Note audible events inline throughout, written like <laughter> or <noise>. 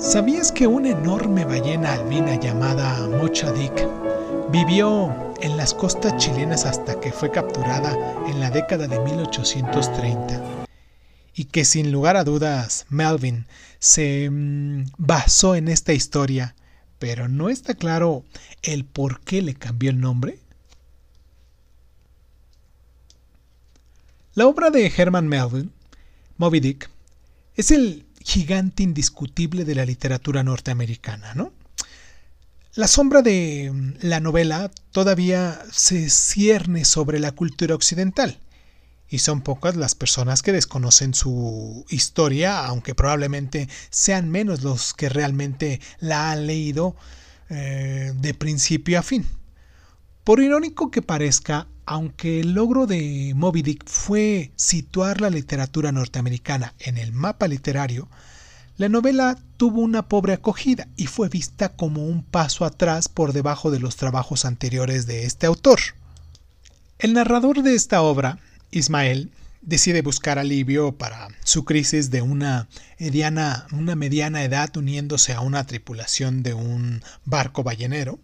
¿Sabías que una enorme ballena albina llamada Mocha Dick vivió en las costas chilenas hasta que fue capturada en la década de 1830? Y que sin lugar a dudas Melvin se mm, basó en esta historia, pero no está claro el por qué le cambió el nombre. La obra de Herman Melvin, Moby Dick, es el gigante indiscutible de la literatura norteamericana, ¿no? La sombra de mm, la novela todavía se cierne sobre la cultura occidental, y son pocas las personas que desconocen su historia, aunque probablemente sean menos los que realmente la han leído eh, de principio a fin. Por irónico que parezca, aunque el logro de Moby Dick fue situar la literatura norteamericana en el mapa literario, la novela tuvo una pobre acogida y fue vista como un paso atrás por debajo de los trabajos anteriores de este autor. El narrador de esta obra, Ismael, decide buscar alivio para su crisis de una una mediana edad uniéndose a una tripulación de un barco ballenero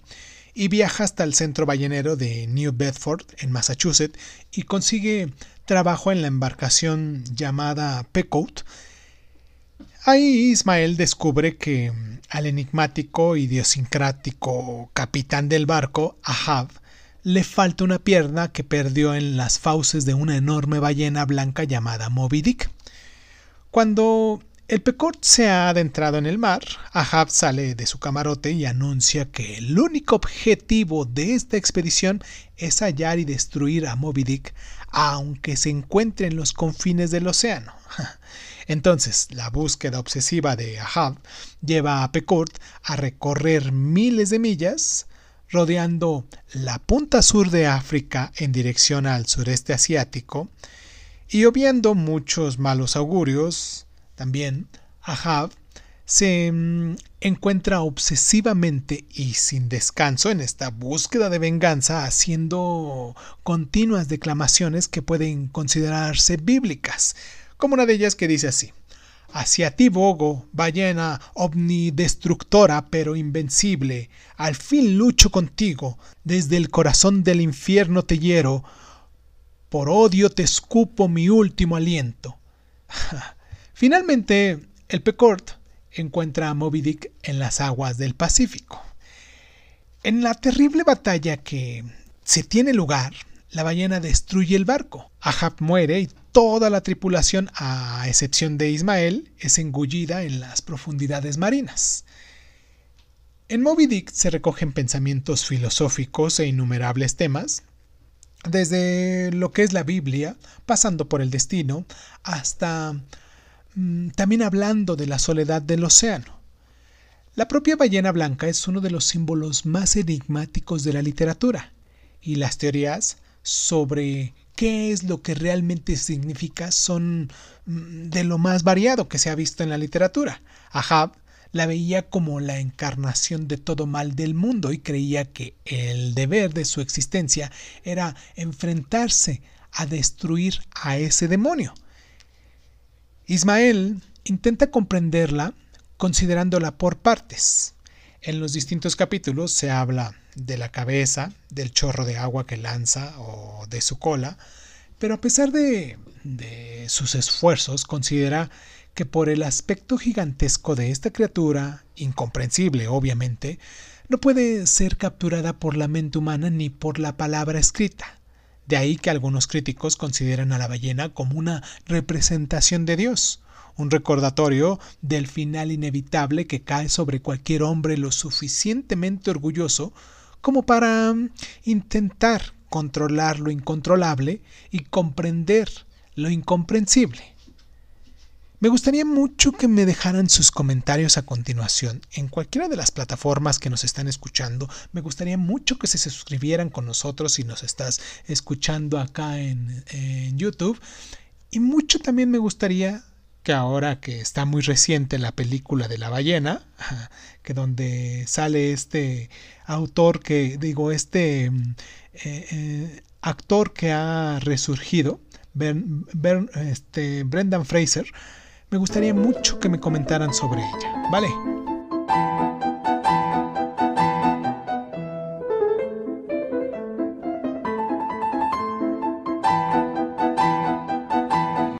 y viaja hasta el centro ballenero de New Bedford, en Massachusetts, y consigue trabajo en la embarcación llamada Pequot. Ahí Ismael descubre que al enigmático, idiosincrático capitán del barco, Ahab, le falta una pierna que perdió en las fauces de una enorme ballena blanca llamada Moby Dick. Cuando el Pecort se ha adentrado en el mar, Ahab sale de su camarote y anuncia que el único objetivo de esta expedición es hallar y destruir a Moby Dick, aunque se encuentre en los confines del océano. <laughs> Entonces, la búsqueda obsesiva de Ahab lleva a Pecort a recorrer miles de millas, rodeando la punta sur de África en dirección al sureste asiático, y obviando muchos malos augurios, también, Ahab se mm, encuentra obsesivamente y sin descanso en esta búsqueda de venganza, haciendo continuas declamaciones que pueden considerarse bíblicas, como una de ellas que dice así. Hacia ti bogo, ballena omnidestructora pero invencible, al fin lucho contigo, desde el corazón del infierno te hiero, por odio te escupo mi último aliento. <laughs> Finalmente, el Pecort encuentra a Moby Dick en las aguas del Pacífico. En la terrible batalla que se tiene lugar, la ballena destruye el barco. Ahab muere y toda la tripulación, a excepción de Ismael, es engullida en las profundidades marinas. En Moby Dick se recogen pensamientos filosóficos e innumerables temas, desde lo que es la Biblia, pasando por el destino, hasta también hablando de la soledad del océano. La propia ballena blanca es uno de los símbolos más enigmáticos de la literatura, y las teorías sobre qué es lo que realmente significa son mm, de lo más variado que se ha visto en la literatura. Ahab la veía como la encarnación de todo mal del mundo y creía que el deber de su existencia era enfrentarse a destruir a ese demonio. Ismael intenta comprenderla considerándola por partes. En los distintos capítulos se habla de la cabeza, del chorro de agua que lanza o de su cola, pero a pesar de, de sus esfuerzos considera que por el aspecto gigantesco de esta criatura, incomprensible obviamente, no puede ser capturada por la mente humana ni por la palabra escrita. De ahí que algunos críticos consideran a la ballena como una representación de Dios, un recordatorio del final inevitable que cae sobre cualquier hombre lo suficientemente orgulloso como para mm, intentar controlar lo incontrolable y comprender lo incomprensible. Me gustaría mucho que me dejaran sus comentarios a continuación en cualquiera de las plataformas que nos están escuchando. Me gustaría mucho que se suscribieran con nosotros si nos estás escuchando acá en, YouTube. Y mucho también me gustaría que ahora que está muy reciente la película de la ballena, que donde sale este autor que digo, este mm, eh, eh, actor que ha resurgido, este, Brendan Fraser, me gustaría mucho que me comentaran sobre ella, ¿vale?